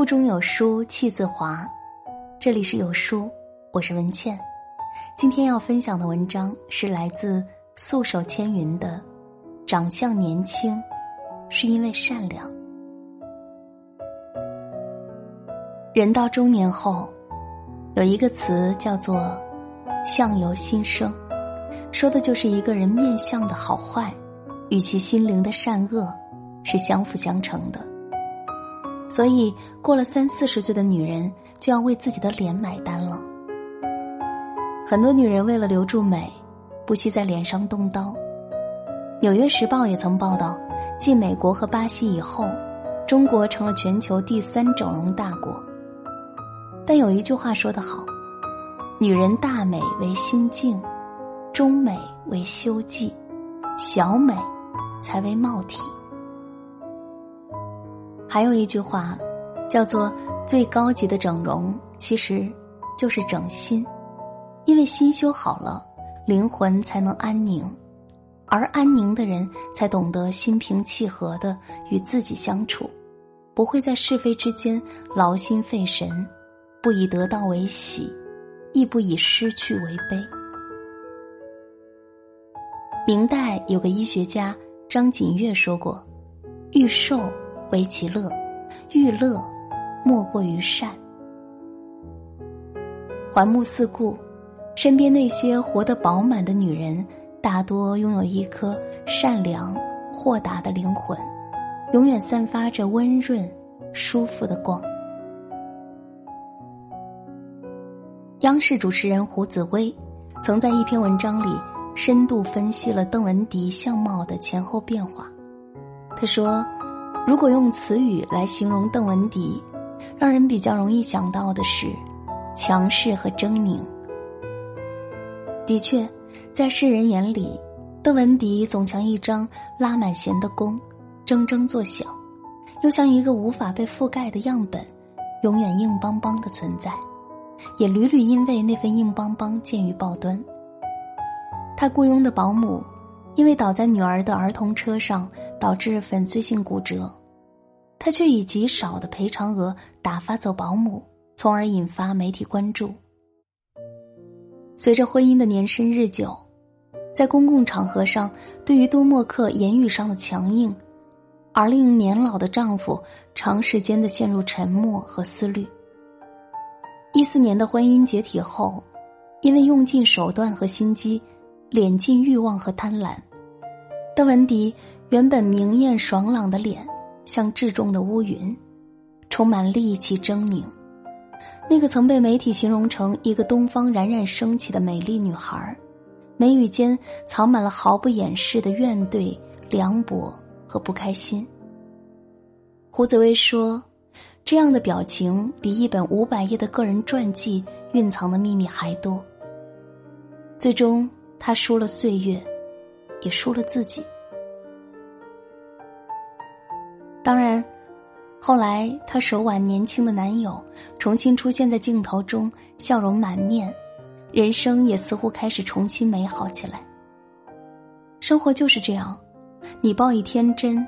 腹中有书气自华，这里是有书，我是文倩。今天要分享的文章是来自素手千云的《长相年轻是因为善良》。人到中年后，有一个词叫做“相由心生”，说的就是一个人面相的好坏与其心灵的善恶是相辅相成的。所以，过了三四十岁的女人就要为自己的脸买单了。很多女人为了留住美，不惜在脸上动刀。《纽约时报》也曾报道，继美国和巴西以后，中国成了全球第三整容大国。但有一句话说得好：“女人大美为心静，中美为修迹，小美才为貌体。”还有一句话，叫做“最高级的整容其实就是整心”，因为心修好了，灵魂才能安宁，而安宁的人才懂得心平气和的与自己相处，不会在是非之间劳心费神，不以得到为喜，亦不以失去为悲。明代有个医学家张锦岳说过：“欲瘦。”为其乐，欲乐，莫过于善。环目四顾，身边那些活得饱满的女人，大多拥有一颗善良、豁达的灵魂，永远散发着温润、舒服的光。央视主持人胡紫薇曾在一篇文章里深度分析了邓文迪相貌的前后变化。他说。如果用词语来形容邓文迪，让人比较容易想到的是强势和狰狞。的确，在世人眼里，邓文迪总像一张拉满弦的弓，铮铮作响；又像一个无法被覆盖的样本，永远硬邦邦的存在，也屡屡因为那份硬邦邦见于报端。他雇佣的保姆。因为倒在女儿的儿童车上，导致粉碎性骨折，他却以极少的赔偿额打发走保姆，从而引发媒体关注。随着婚姻的年深日久，在公共场合上对于多默克言语上的强硬，而令年老的丈夫长时间的陷入沉默和思虑。一四年的婚姻解体后，因为用尽手段和心机。敛尽欲望和贪婪，邓文迪原本明艳爽朗的脸像至重的乌云，充满戾气狰狞。那个曾被媒体形容成一个东方冉冉升起的美丽女孩，眉宇间藏满了毫不掩饰的怨怼、凉薄和不开心。胡紫薇说：“这样的表情比一本五百页的个人传记蕴藏的秘密还多。”最终。他输了岁月，也输了自己。当然，后来她手挽年轻的男友，重新出现在镜头中，笑容满面，人生也似乎开始重新美好起来。生活就是这样，你报以天真，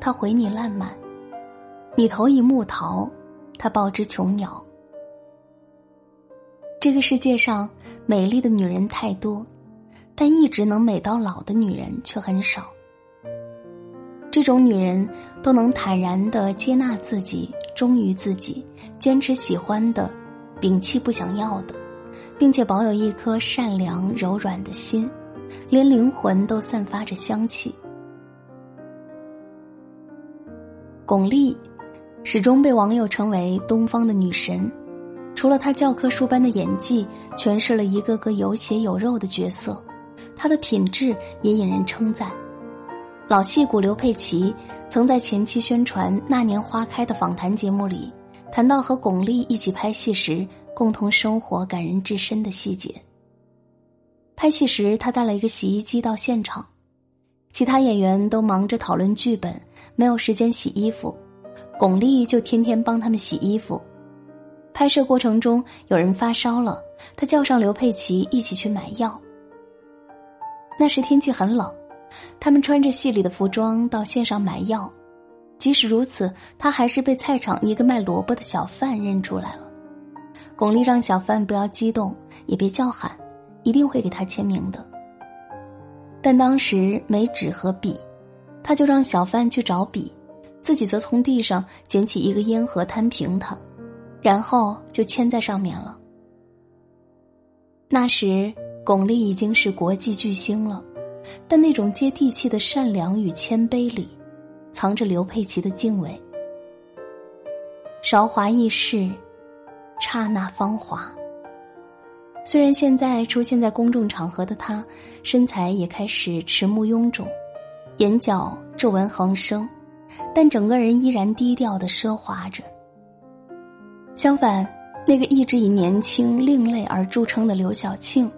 他回你烂漫；你投以木桃，他报之琼瑶。这个世界上，美丽的女人太多。但一直能美到老的女人却很少。这种女人都能坦然的接纳自己，忠于自己，坚持喜欢的，摒弃不想要的，并且保有一颗善良柔软的心，连灵魂都散发着香气。巩俐始终被网友称为东方的女神，除了她教科书般的演技，诠释了一个个有血有肉的角色。她的品质也引人称赞。老戏骨刘佩琦曾在前期宣传《那年花开》的访谈节目里，谈到和巩俐一起拍戏时共同生活感人至深的细节。拍戏时，他带了一个洗衣机到现场，其他演员都忙着讨论剧本，没有时间洗衣服，巩俐就天天帮他们洗衣服。拍摄过程中，有人发烧了，他叫上刘佩琦一起去买药。那时天气很冷，他们穿着戏里的服装到线上买药，即使如此，他还是被菜场一个卖萝卜的小贩认出来了。巩俐让小贩不要激动，也别叫喊，一定会给他签名的。但当时没纸和笔，他就让小贩去找笔，自己则从地上捡起一个烟盒摊平它，然后就签在上面了。那时，巩俐已经是国际巨星了，但那种接地气的善良与谦卑里，藏着刘佩琦的敬畏。韶华易逝。刹那芳华。虽然现在出现在公众场合的他，身材也开始迟暮臃肿，眼角皱纹横生，但整个人依然低调的奢华着。相反，那个一直以年轻另类而著称的刘晓庆，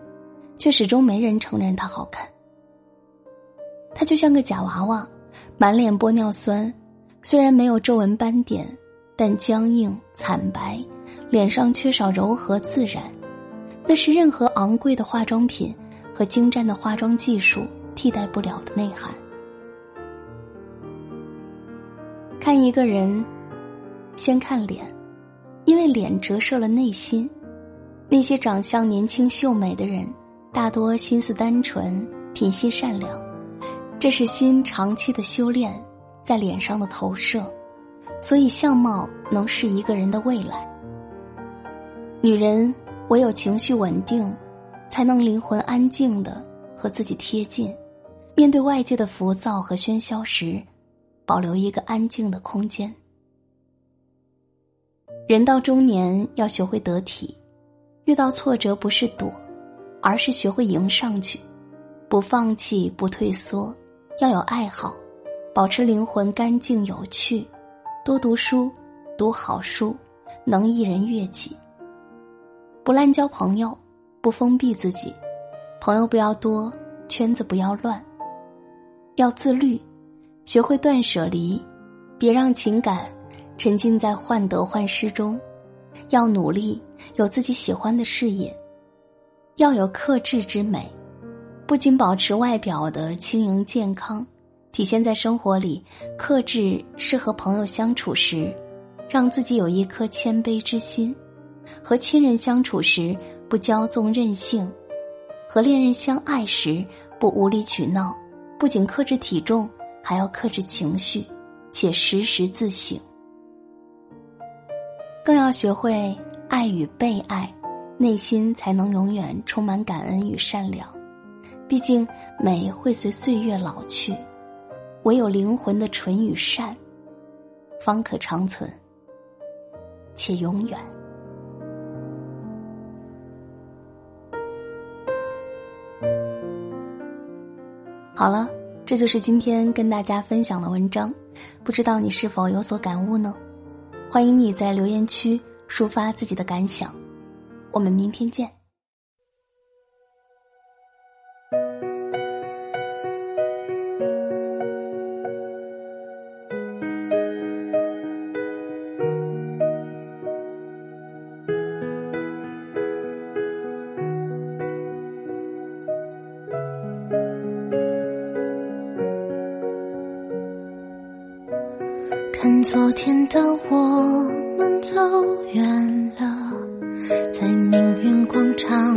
却始终没人承认她好看。她就像个假娃娃，满脸玻尿酸，虽然没有皱纹斑点，但僵硬惨白。脸上缺少柔和自然，那是任何昂贵的化妆品和精湛的化妆技术替代不了的内涵。看一个人，先看脸，因为脸折射了内心。那些长相年轻秀美的人，大多心思单纯，品性善良，这是心长期的修炼在脸上的投射，所以相貌能是一个人的未来。女人唯有情绪稳定，才能灵魂安静的和自己贴近，面对外界的浮躁和喧嚣时，保留一个安静的空间。人到中年要学会得体，遇到挫折不是躲，而是学会迎上去，不放弃不退缩，要有爱好，保持灵魂干净有趣，多读书，读好书，能一人悦己。不滥交朋友，不封闭自己，朋友不要多，圈子不要乱。要自律，学会断舍离，别让情感沉浸在患得患失中。要努力，有自己喜欢的事业，要有克制之美，不仅保持外表的轻盈健康，体现在生活里。克制是和朋友相处时，让自己有一颗谦卑之心。和亲人相处时不骄纵任性，和恋人相爱时不无理取闹，不仅克制体重，还要克制情绪，且时时自省。更要学会爱与被爱，内心才能永远充满感恩与善良。毕竟美会随岁月老去，唯有灵魂的纯与善，方可长存，且永远。好了，这就是今天跟大家分享的文章，不知道你是否有所感悟呢？欢迎你在留言区抒发自己的感想，我们明天见。的我们走远了，在命运广场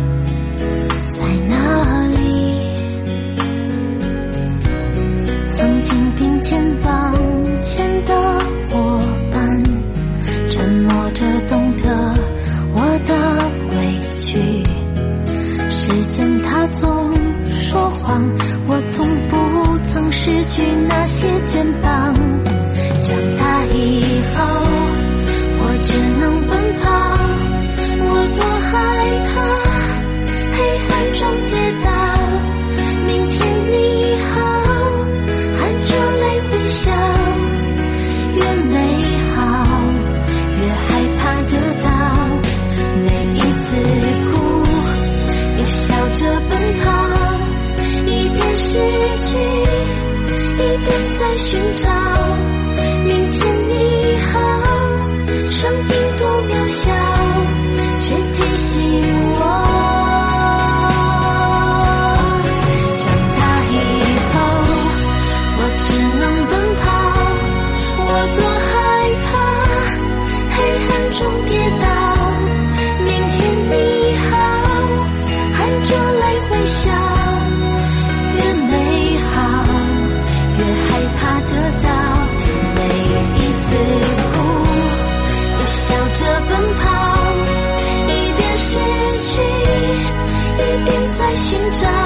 寻找。寻找。